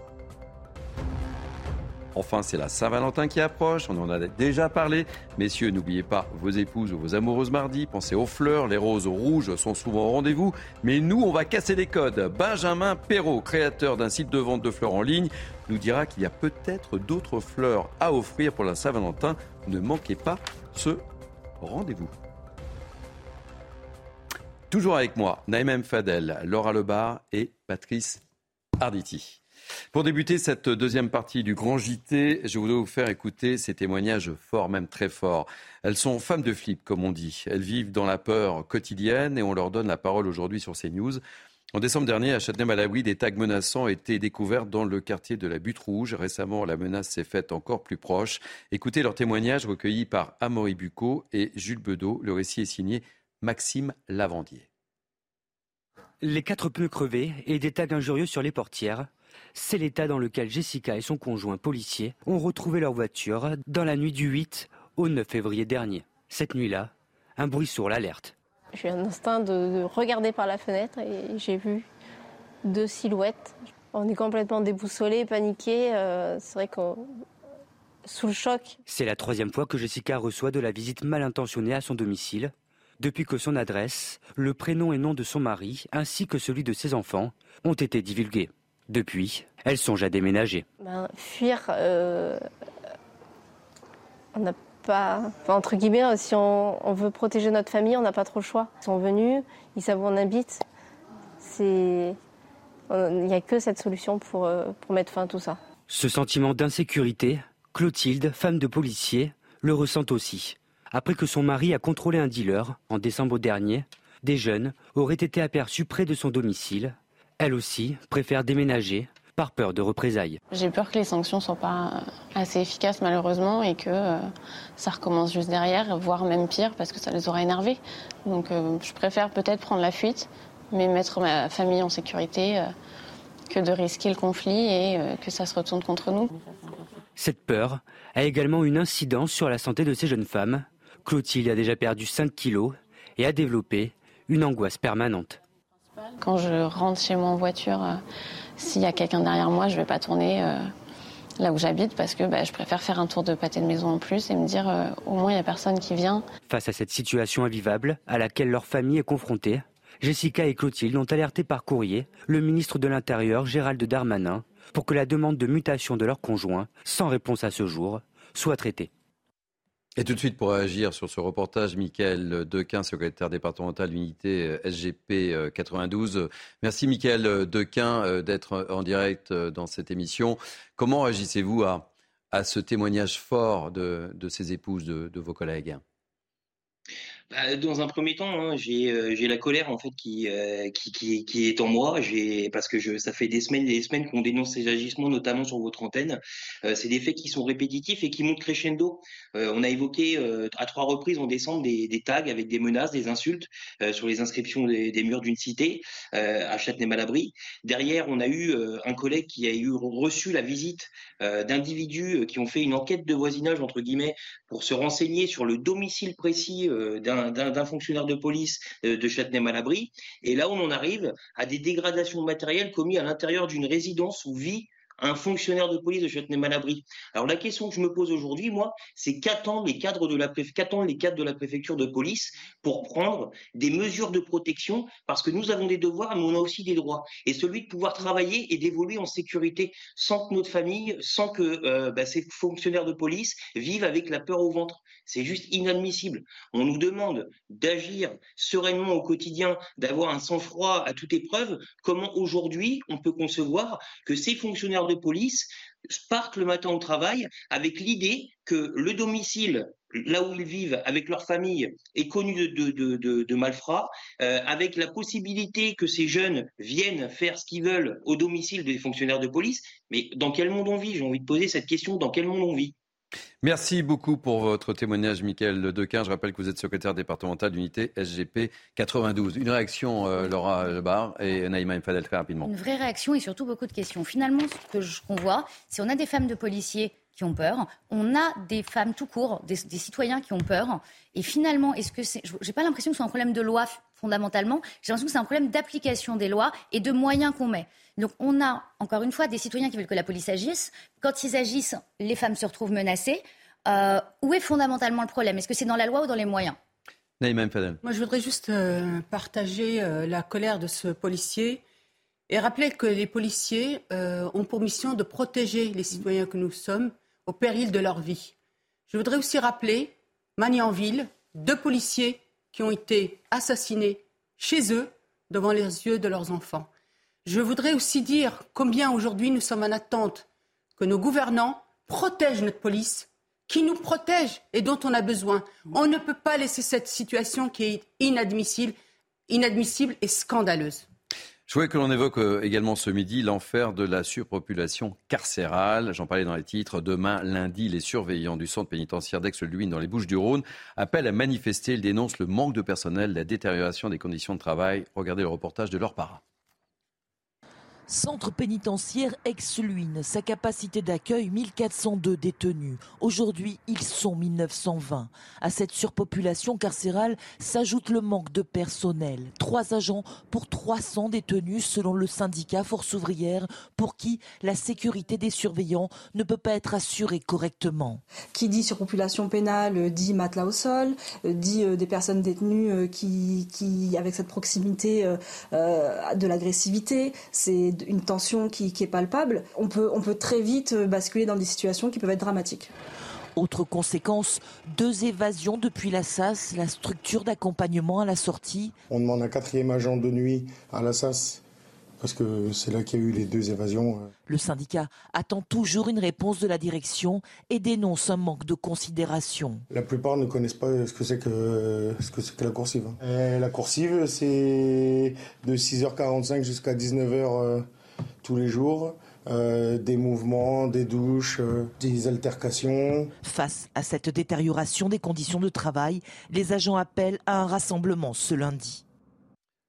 Enfin, c'est la Saint-Valentin qui approche, on en a déjà parlé. Messieurs, n'oubliez pas vos épouses ou vos amoureuses mardi, pensez aux fleurs, les roses rouges sont souvent au rendez-vous. Mais nous, on va casser les codes. Benjamin Perrault, créateur d'un site de vente de fleurs en ligne, nous dira qu'il y a peut-être d'autres fleurs à offrir pour la Saint-Valentin. Ne manquez pas ce rendez-vous. Toujours avec moi, Naïm Fadel, Laura Lebar et Patrice Arditi. Pour débuter cette deuxième partie du Grand JT, je voudrais vous faire écouter ces témoignages forts, même très forts. Elles sont femmes de flip, comme on dit. Elles vivent dans la peur quotidienne et on leur donne la parole aujourd'hui sur ces news. En décembre dernier, à Châtenay-Malabry, des tags menaçants ont été découverts dans le quartier de la Butte Rouge. Récemment, la menace s'est faite encore plus proche. Écoutez leurs témoignages recueillis par Amaury Bucco et Jules Bedeau. Le récit est signé Maxime Lavandier. Les quatre pneus crevés et des tags injurieux sur les portières, c'est l'état dans lequel Jessica et son conjoint policier ont retrouvé leur voiture dans la nuit du 8 au 9 février dernier. Cette nuit-là, un bruit sourd l'alerte. J'ai un instinct de, regarder par la fenêtre et j'ai vu deux silhouettes. On est complètement déboussolé, paniqué. Euh, c'est vrai qu'on sous le choc. C'est la troisième fois que Jessica reçoit de la visite mal intentionnée à son domicile. Depuis que son adresse, le prénom et nom de son mari, ainsi que celui de ses enfants, ont été divulgués. Depuis, elle songe à déménager. Ben, fuir, euh, on n'a pas. entre guillemets, si on, veut protéger notre famille, on n'a pas trop le choix. Ils sont venus, ils savent où on habite. C'est. Il n'y a que cette solution pour, euh, pour mettre fin à tout ça. Ce sentiment d'insécurité, Clotilde, femme de policier, le ressent aussi. Après que son mari a contrôlé un dealer en décembre dernier, des jeunes auraient été aperçus près de son domicile elle aussi préfère déménager par peur de représailles. J'ai peur que les sanctions ne soient pas assez efficaces malheureusement et que euh, ça recommence juste derrière, voire même pire parce que ça les aura énervés. Donc euh, je préfère peut-être prendre la fuite, mais mettre ma famille en sécurité euh, que de risquer le conflit et que ça se retourne contre nous. Cette peur a également une incidence sur la santé de ces jeunes femmes. Clotilde a déjà perdu 5 kilos et a développé une angoisse permanente. Quand je rentre chez moi en voiture, euh, s'il y a quelqu'un derrière moi, je ne vais pas tourner euh, là où j'habite parce que bah, je préfère faire un tour de pâté de maison en plus et me dire euh, au moins il n'y a personne qui vient. Face à cette situation invivable à laquelle leur famille est confrontée, Jessica et Clotilde ont alerté par courrier le ministre de l'Intérieur Gérald Darmanin pour que la demande de mutation de leur conjoint, sans réponse à ce jour, soit traitée. Et tout de suite, pour réagir sur ce reportage, Michael Dequin, secrétaire départemental d'unité euh, SGP 92. Euh, Merci, Michael Dequin, euh, d'être en direct dans cette émission. Comment réagissez-vous à, à ce témoignage fort de, de ces épouses de, de vos collègues? Bah, dans un premier temps, hein, j'ai euh, j'ai la colère en fait qui, euh, est en moi. Parce que ça fait des semaines et des semaines qu'on dénonce ces agissements, notamment sur votre antenne. Euh, c'est des faits qui sont répétitifs et qui montent crescendo. on a évoqué à trois reprises en décembre des, tags avec des menaces, des insultes sur les inscriptions des, des murs d'une cité à Châtenay-Malabry. Derrière, on a eu un collègue qui a eu reçu la visite d'individus qui ont fait une enquête de voisinage entre guillemets pour se renseigner sur le domicile précis d'un d'un fonctionnaire de police euh, de Châtenay-Malabry. Et là, on en arrive à des dégradations matérielles commises à l'intérieur d'une résidence où vit un fonctionnaire de police de Châtenay-Malabry. Alors la question que je me pose aujourd'hui, moi, c'est qu'attendent les cadres de la qu'attendent les cadres de la préfecture de police pour prendre des mesures de protection? Parce que nous avons des devoirs mais on a aussi des droits et celui de pouvoir travailler et d'évoluer en sécurité sans que notre famille, sans que euh, bah, ces fonctionnaires de police vivent avec la peur au ventre. C'est juste inadmissible. On nous demande d'agir sereinement au quotidien, d'avoir un sang-froid à toute épreuve. Comment aujourd'hui on peut concevoir que ces fonctionnaires de police partent le matin au travail avec l'idée que le domicile là où ils vivent, avec leur famille, est connu de, malfrats, euh, avec la possibilité que ces jeunes viennent faire ce qu'ils veulent au domicile des fonctionnaires de police. Mais dans quel monde on vit? J'ai envie de poser cette question, dans quel monde on vit? Merci beaucoup pour votre témoignage, Michael Dequin. Je rappelle que vous êtes secrétaire départemental d'unité SGP 92. Une réaction, euh, Laura Lebar et Naïma Mfadel, très rapidement. Une vraie réaction et surtout beaucoup de questions. Finalement, ce qu'on voit, c'est on a des femmes de policiers qui ont peur, on a des femmes tout court, des, citoyens qui ont peur. Et finalement, est-ce que c'est, j'ai pas l'impression que c'est un problème de loi fondamentalement. J'ai l'impression que c'est un problème d'application des lois et de moyens qu'on met. Donc on a, encore une fois, des citoyens qui veulent que la police agisse. Quand ils agissent, les femmes se retrouvent menacées. Euh, où est fondamentalement le problème? Est-ce que c'est dans la loi ou dans les moyens? Moi, je voudrais juste euh, partager euh, la colère de ce policier et rappeler que les policiers euh, ont pour mission de protéger les citoyens que nous sommes au péril de leur vie. Je voudrais aussi rappeler Magnanville, deux policiers qui ont été assassinés chez eux devant les yeux de leurs enfants. Je voudrais aussi dire combien aujourd'hui nous sommes en attente que nos gouvernants protègent notre police, qui nous protège et dont on a besoin. On ne peut pas laisser cette situation qui est inadmissible, inadmissible et scandaleuse. Je voulais que l'on évoque euh, également ce midi l'enfer de la surpopulation carcérale. J'en parlais dans les titres. Demain, lundi, les surveillants du centre pénitentiaire d'Aix-Luynes dans les Bouches-du-Rhône appellent à manifester. Ils dénoncent le manque de personnel, la détérioration des conditions de travail. Regardez le reportage de leur parrain. Centre pénitentiaire Ex-Luynes, sa capacité d'accueil 1402 détenus. Aujourd'hui, ils sont 1920. À cette surpopulation carcérale s'ajoute le manque de personnel. Trois agents pour 300 détenus selon le syndicat Force ouvrière pour qui la sécurité des surveillants ne peut pas être assurée correctement. Qui dit surpopulation pénale dit matelas au sol, dit euh, des personnes détenues euh, qui, qui avec cette proximité euh, de l'agressivité. C'est une tension qui, est palpable, on peut, on peut très vite euh, basculer dans des situations qui peuvent être dramatiques. Autre conséquence, deux évasions depuis la SAS, la structure d'accompagnement à la sortie. On demande un quatrième agent de nuit à la SAS parce que c'est là qu'il y a eu les deux évasions. Euh. Le syndicat attend toujours une réponse de la direction et dénonce un manque de considération. La plupart ne connaissent pas ce que c'est que, ce que, que la coursive. Euh, la coursive, c'est de 6h45 jusqu'à 19h tous les jours. Euh, des mouvements, des douches, euh, des altercations. Face à cette détérioration des conditions de travail, les agents appellent à un rassemblement ce lundi.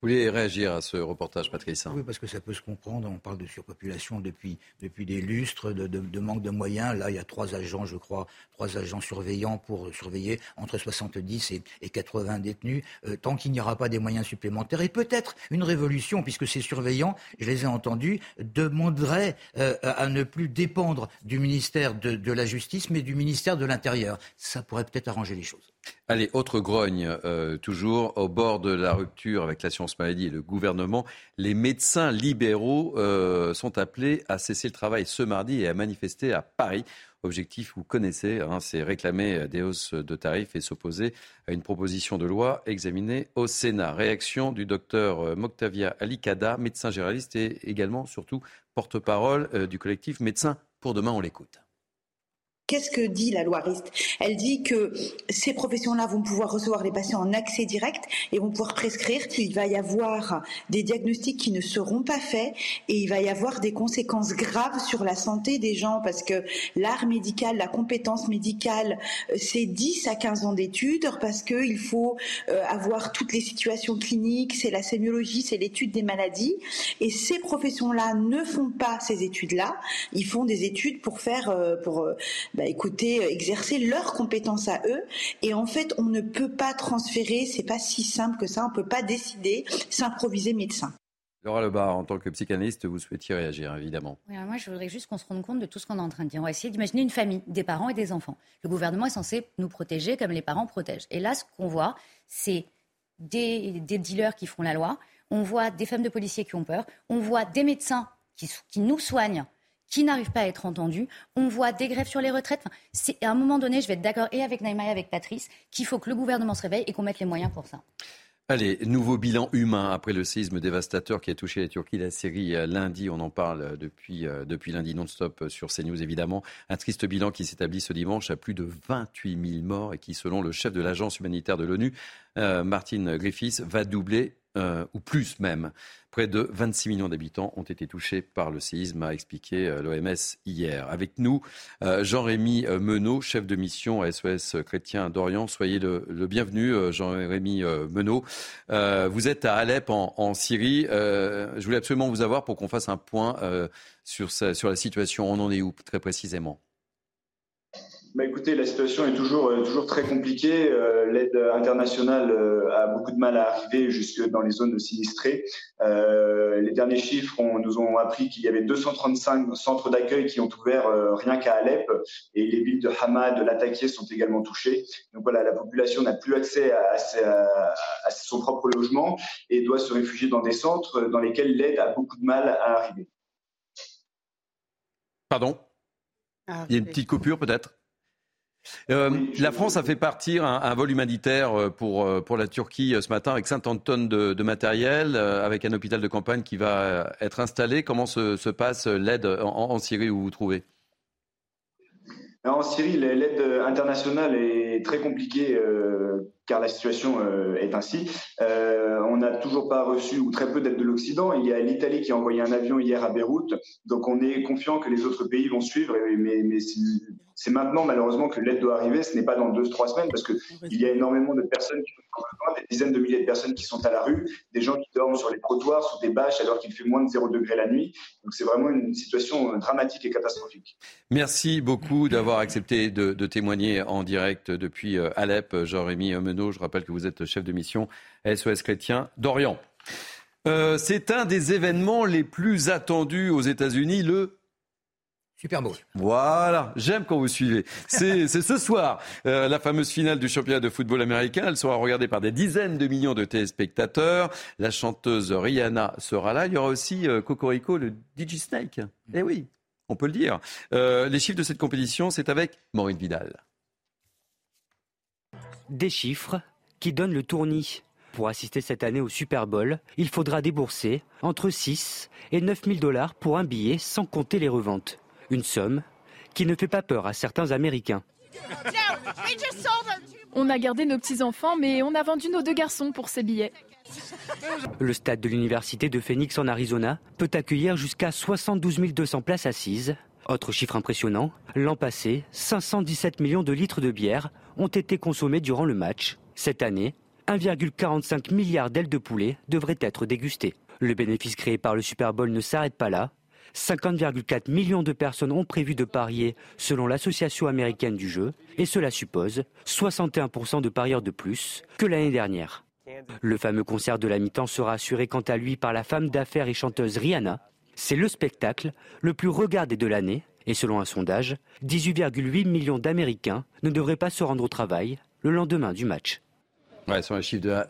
Voulez réagir à ce reportage, Patrice Oui, parce que ça peut se comprendre. On parle de surpopulation depuis, depuis des lustres, de, manque de moyens. Là, il y a trois agents, je crois, trois agents surveillants pour surveiller entre 70 et, 80 détenus. Euh, tant qu'il n'y aura pas des moyens supplémentaires, et peut-être une révolution, puisque ces surveillants, je les ai entendus, demanderaient euh, à ne plus dépendre du ministère de la Justice, mais du ministère de l'Intérieur. Ça pourrait peut-être arranger les choses. Allez, autre grogne, euh, toujours au bord de la rupture avec la science maladie et le gouvernement. Les médecins libéraux euh, sont appelés à cesser le travail ce mardi et à manifester à Paris. Objectif, vous connaissez, hein, c'est réclamer des hausses de tarifs et s'opposer à une proposition de loi examinée au Sénat. Réaction du docteur euh, Moctavia Alicada, médecin généraliste et également, surtout, porte-parole du collectif Médecins pour demain. On l'écoute. Qu'est-ce que dit la loi RIST Elle dit que ces professions-là vont pouvoir recevoir les patients en accès direct et vont pouvoir prescrire. Il va y avoir des diagnostics qui ne seront pas faits et il va y avoir des conséquences graves sur la santé des gens parce que l'art médical, la compétence médicale, euh, c'est 10 à 15 ans d'études parce qu'il faut euh, avoir toutes les situations cliniques, c'est la sémiologie, c'est l'étude des maladies. Et ces professions-là ne font pas ces études-là. Ils font des études pour faire, euh, pour bah, écoutez, euh, exercer leurs compétences à eux. Et en fait, on ne peut pas transférer, c'est pas si simple que ça, on peut pas décider, s'improviser médecin. Laura Lebar, en tant que psychanalyste, vous souhaitiez réagir, évidemment. moi, je voudrais juste qu'on se rende compte de tout ce qu'on est en train de dire. On va essayer d'imaginer une famille, des parents et des enfants. Le gouvernement est censé nous protéger comme les parents protègent. Et là, ce qu'on voit, c'est des, dealers qui font la loi. On voit des femmes de policiers qui ont peur. On voit des médecins qui, qui nous soignent qui n'arrivent pas à être entendus. On voit des grèves sur les retraites. c'est à un moment donné, je vais être d'accord et avec Naïma et avec Patrice, qu'il faut que le gouvernement se réveille et qu'on mette les moyens pour ça. Allez, nouveau bilan humain après le séisme dévastateur qui a touché la Turquie, la Syrie euh, lundi. On en parle euh, depuis, euh, depuis lundi non-stop sur CNews évidemment. Un triste bilan qui s'établit ce dimanche à plus de 28 000 morts et qui, selon le chef de l'agence humanitaire de l'ONU, Martin Griffiths, va doubler ou plus même. Près de 26 millions d'habitants ont été touchés par le séisme, a expliqué euh, l'OMS hier. Avec nous, euh, Jean-Rémy euh, Menot, chef de mission à SOS Chrétien d'Orient. Soyez le, bienvenu, Jean-Rémy Menot. Vous êtes à Alep, en, Syrie. Je voulais absolument vous avoir pour qu'on fasse un point sur, sur la situation. On en est où, très précisément? Bah écoutez, la situation est toujours, euh, toujours très compliquée. Euh, l'aide internationale euh, a beaucoup de mal à arriver jusque dans les zones sinistrées. les derniers chiffres nous ont appris qu'il y avait 235 centres d'accueil qui ont ouvert rien qu'à Alep et les villes de Hama, de Latakia sont également touchées. Donc voilà, la population n'a plus accès à, à, son propre logement et doit se réfugier dans des centres dans lesquels l'aide a beaucoup de mal à arriver. Pardon? Ah, Il y a une petite coupure peut-être? Euh, la France a fait partir un, vol humanitaire euh, pour, euh, pour la Turquie ce matin avec 50 tonnes de, matériel, avec un hôpital de campagne qui va être installé. Comment se, passe l'aide en, Syrie où vous vous trouvez? En Syrie, l'aide internationale est très compliquée car la situation est ainsi. on n'a toujours pas reçu ou très peu d'aide de l'Occident. Il y a l'Italie qui a envoyé un avion hier à Beyrouth, donc on est confiant que les autres pays vont suivre. Mais, c'est maintenant, malheureusement, que l'aide doit arriver. Ce n'est pas dans deux, trois semaines, parce qu'il y a énormément de personnes qui ont besoin, des dizaines de milliers de personnes qui sont à la rue, des gens qui dorment sur les trottoirs, sous des bâches, alors qu'il fait moins de 0 degré la nuit. Donc c'est vraiment une situation dramatique et catastrophique. Merci beaucoup d'avoir accepté de, témoigner en direct depuis euh, Alep. Jean-Rémy Je rappelle que vous êtes chef de mission SOS Chrétien d'Orient. Euh, c'est un des événements les plus attendus aux États-Unis, le Super Bowl. Voilà, j'aime quand vous suivez. *laughs* C'est ce soir, euh, la fameuse finale du championnat de football américain. Elle sera regardée par des dizaines de millions de téléspectateurs. La chanteuse Rihanna sera là. Il y aura aussi euh, Cocorico, le DJ Snake. Eh oui, on peut le dire. Euh, les chiffres de cette compétition, c'est avec Maureen Vidal. Des chiffres qui donnent le tournis. Pour assister cette année au Super Bowl, il faudra débourser entre 6 et 9 000 dollars pour un billet sans compter les reventes. Une somme qui ne fait pas peur à certains Américains. On a gardé nos petits-enfants, mais on a vendu nos deux garçons pour ces billets. Le stade de l'université de Phoenix en Arizona peut accueillir jusqu'à 72 200 places assises. Autre chiffre impressionnant, l'an passé, 517 millions de litres de bière ont été consommés durant le match. Cette année, 1,45 milliard d'ailes de poulet devraient être dégustées. Le bénéfice créé par le Super Bowl ne s'arrête pas là. 50,4 millions de personnes ont prévu de parier selon l'Association américaine du jeu, et cela suppose 61% de parieurs de plus que l'année dernière. Le fameux concert de la mi-temps sera assuré quant à lui par la femme d'affaires et chanteuse Rihanna. C'est le spectacle le plus regardé de l'année, et selon un sondage, 18,8 millions d'Américains ne devraient pas se rendre au travail le lendemain du match. Ouais, sur un chiffre de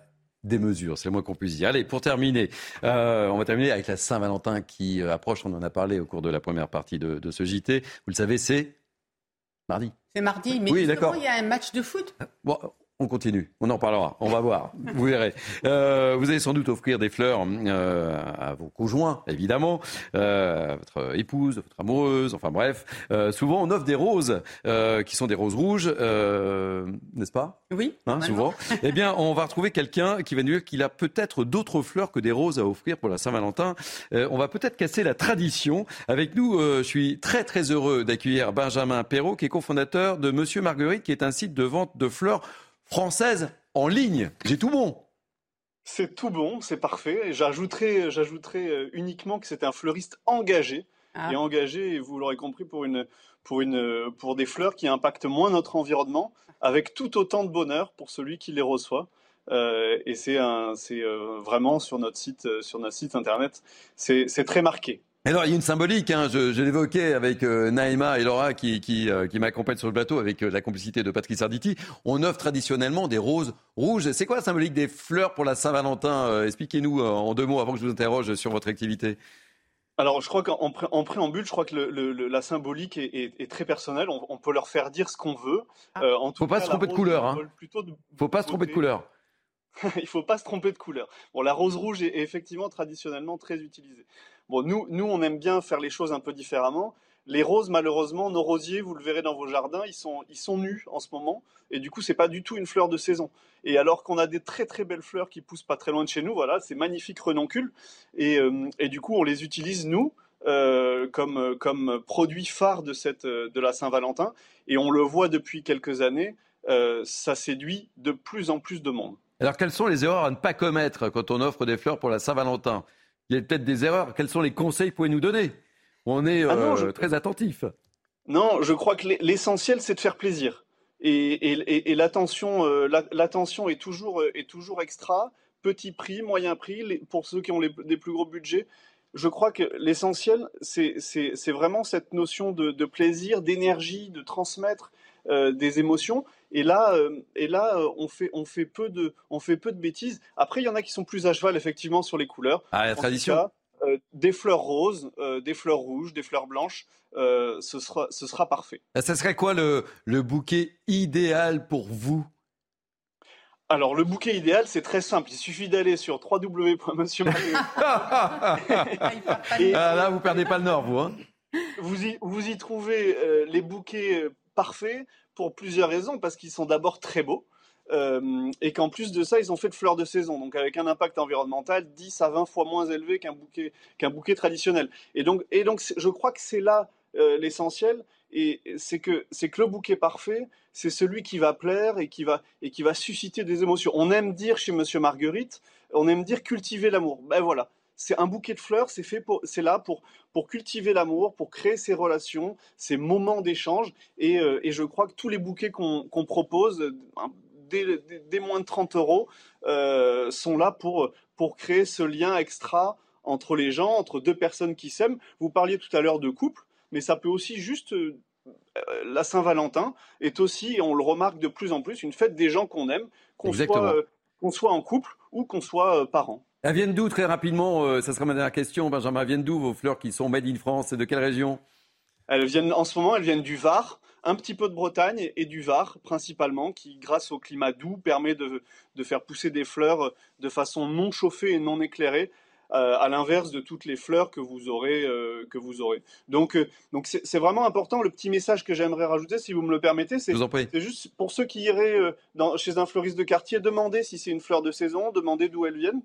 des mesures, c'est le moins qu'on puisse dire. Allez, pour terminer, euh, on va terminer avec la Saint-Valentin qui euh, approche. On en a parlé au cours de la première partie de, ce JT. Vous le savez, c'est mardi. C'est mardi, mais oui, il y a un match de foot. Bon, on continue, on en parlera, on va voir, vous verrez. Euh, vous allez sans doute offrir des fleurs euh, à vos conjoints, évidemment, euh, à votre épouse, votre amoureuse, enfin bref. souvent, on offre des roses qui sont des roses rouges, n'est-ce pas? Oui. Hein, souvent. eh bien, on va retrouver quelqu'un qui va nous dire qu'il a peut-être d'autres fleurs que des roses à offrir pour la Saint-Valentin. on va peut-être casser la tradition. Avec nous, je suis très très heureux d'accueillir Benjamin Perrault, qui est cofondateur de Monsieur Marguerite, qui est un site de vente de fleurs française en ligne. J'ai tout bon. C'est tout bon, c'est parfait. J'ajouterai, j'ajouterai euh, uniquement que c'est un fleuriste engagé. Ah. Et engagé, vous l'aurez compris, pour, une, pour, une, pour des fleurs qui impactent moins notre environnement, avec tout autant de bonheur pour celui qui les reçoit. Euh, et c'est euh, vraiment sur notre site, sur notre site internet, c'est très marqué. Alors, il y a une symbolique, hein, je, je l'évoquais avec euh, Naïma et Laura qui, qui, euh, qui m'accompagnent sur le plateau avec euh, la complicité de Patrice Arditi. On offre traditionnellement des roses rouges. C'est quoi la symbolique des fleurs pour la Saint-Valentin Expliquez-nous en deux mots avant que je vous interroge sur votre activité. Alors, je crois qu'en en préambule, je crois que le, le, la symbolique est, est, est très personnelle. On, on, peut leur faire dire ce qu'on veut. Ah. Euh, en tout faut pas se tromper de couleur. Hein. Faut pas se tromper de couleur. *laughs* Il faut pas se tromper de couleur. Bon, la rose rouge est effectivement traditionnellement très utilisée. Bon, nous, nous, on aime bien faire les choses un peu différemment. Les roses, malheureusement, nos rosiers, vous le verrez dans vos jardins, ils sont, ils sont nus en ce moment. Et du coup, c'est pas du tout une fleur de saison. Et alors qu'on a des très très belles fleurs qui poussent pas très loin de chez nous, voilà, c'est magnifique renoncules. Et, euh, et du coup, on les utilise, nous, euh, comme, comme produit phare de, cette, de la Saint-Valentin. Et on le voit depuis quelques années, euh, ça séduit de plus en plus de monde. Alors, quelles sont les erreurs à ne pas commettre quand on offre des fleurs pour la Saint-Valentin? Il y a peut-être des erreurs. Quels sont les conseils que vous pouvez nous donner? On est ah euh, très attentif. Non, je crois que l'essentiel, c'est de faire plaisir. Et, l'attention, euh, l'attention est toujours, euh, est toujours extra, petit prix, moyen prix, pour ceux qui ont les, des plus gros budgets. Je crois que l'essentiel, c'est vraiment cette notion de, plaisir, d'énergie, de transmettre euh, des émotions. Et là, et là on, fait, on, fait peu de, on fait peu de bêtises. Après, il y en a qui sont plus à cheval, effectivement, sur les couleurs. Ah, la tradition euh, des fleurs roses, euh, des fleurs rouges, des fleurs blanches, euh, ce, sera, ce sera parfait. Ça serait quoi le, le bouquet idéal pour vous? Alors, le bouquet idéal, c'est très simple. Il suffit d'aller sur www.monsieurmarguerite. *laughs* et ah, là, vous perdez pas le nord, vous. Hein vous, y, vous y trouvez les bouquets parfaits pour plusieurs raisons. Parce qu'ils sont d'abord très beaux. Euh, et qu'en plus de ça, ils ont fait de fleurs de saison, donc avec un impact environnemental 10 à 20 fois moins élevé qu'un bouquet, qu'un bouquet traditionnel. Et donc, et donc je crois que c'est là euh, l'essentiel, et c'est que, c'est que le bouquet parfait, c'est celui qui va plaire et qui va, et qui va susciter des émotions. On aime dire chez Monsieur Marguerite, on aime dire cultiver l'amour. Ben voilà, c'est un bouquet de fleurs, c'est fait pour, c'est là pour pour cultiver l'amour, pour créer ces relations, ces moments d'échange. Et, euh, et, je crois que tous les bouquets qu'on propose, des, moins de 30 euros euh, sont là pour, pour créer ce lien extra entre les gens, entre deux personnes qui s'aiment. Vous parliez tout à l'heure de couple, mais ça peut aussi juste euh, la Saint-Valentin est aussi, on le remarque de plus en plus, une fête des gens qu'on aime, qu'on soit, euh, soit en couple ou qu'on soit parent. Elles viennent d'où très rapidement Ça sera ma dernière question, Benjamin. Elles viennent d'où vos fleurs qui sont made in France et de quelle région? Elles viennent en ce moment, elles viennent du Var, un petit peu de Bretagne et du Var principalement, qui grâce au climat doux permet de, faire pousser des fleurs de façon non chauffée et non éclairée. Euh, à l'inverse de toutes les fleurs que vous aurez. Euh, que vous aurez. Donc, euh, donc c'est vraiment important. Le petit message que j'aimerais rajouter, si vous me le permettez, c'est juste pour ceux qui iraient dans, chez un fleuriste de quartier, demander si c'est une fleur de saison, demander d'où elles viennent,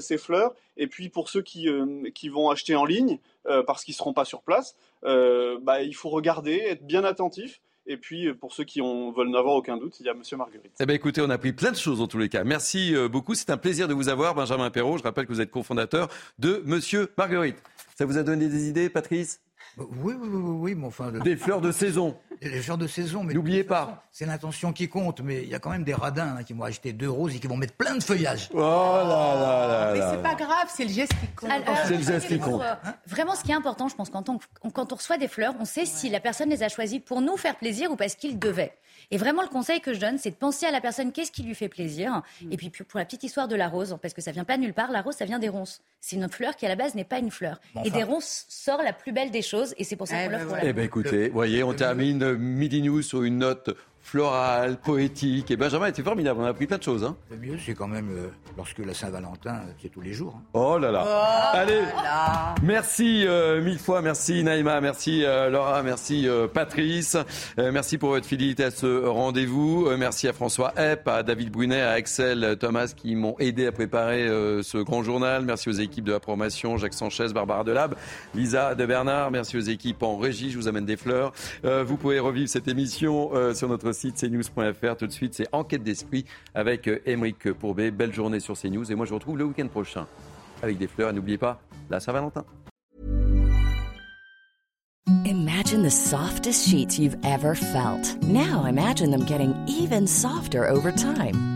ces fleurs. Et puis pour ceux qui, qui vont acheter en ligne, parce qu'ils ne seront pas sur place, bah, il faut regarder, être bien attentif. Et puis, pour ceux qui en veulent n'avoir aucun doute, il y a Monsieur Marguerite. Eh bien, écoutez, on a appris plein de choses en tous les cas. Merci euh, beaucoup. C'est un plaisir de vous avoir, Benjamin Perrault. Je rappelle que vous êtes cofondateur de Monsieur Marguerite. Ça vous a donné des idées, Patrice? Oui, oui, oui, oui, mais enfin. Des fleurs de saison. Des fleurs de saison, mais. N'oubliez pas. C'est l'intention qui compte, mais il y a quand même des radins hein, qui vont acheter deux roses et qui vont mettre plein de feuillage. Oh là là là Mais c'est pas grave, c'est le geste qui compte. C'est le geste qui compte. Vraiment, ce qui est important, je pense, quand on, quand on reçoit des fleurs, on sait si la personne les a choisies pour nous faire plaisir ou parce qu'il devait. Et vraiment, le conseil que je donne, c'est de penser à la personne, qu'est-ce qui lui fait plaisir. Mm. Et puis, pour la petite histoire de la rose, parce que ça vient pas nulle part, la rose, ça vient des ronces. C'est une fleur qui, à la base, n'est pas une fleur. et des ronces sort la plus belle des choses, et c'est pour ça eh qu'on ben leur Eh bien, écoutez, voyez, on termine Midi News sur une note floral, poétique. Et Benjamin était formidable, on a appris plein de choses. Hein. Le mieux, c'est quand même euh, lorsque la Saint-Valentin, euh, c'est tous les jours. Hein. Oh là là. Oh Allez, merci euh, mille fois, merci Naïma, merci Laura, merci Patrice, merci pour votre fidélité à ce rendez-vous. merci à François Epp, à David Brunet, à Axel Thomas qui m'ont aidé à préparer ce grand journal. Merci aux équipes de la promotion, Jacques Sanchez, Barbara Delab, Lisa de Bernard. Merci aux équipes en régie, je vous amène des fleurs. vous pouvez revivre cette émission sur notre site cnews.fr. Tout de suite, c'est Enquête d'esprit avec Émeric Pourbet. Belle journée sur CNews. Et moi, je vous retrouve le week-end prochain avec des fleurs. N'oubliez pas, la Saint-Valentin. Imagine the softest sheets you've ever felt. Now imagine them getting even softer over time.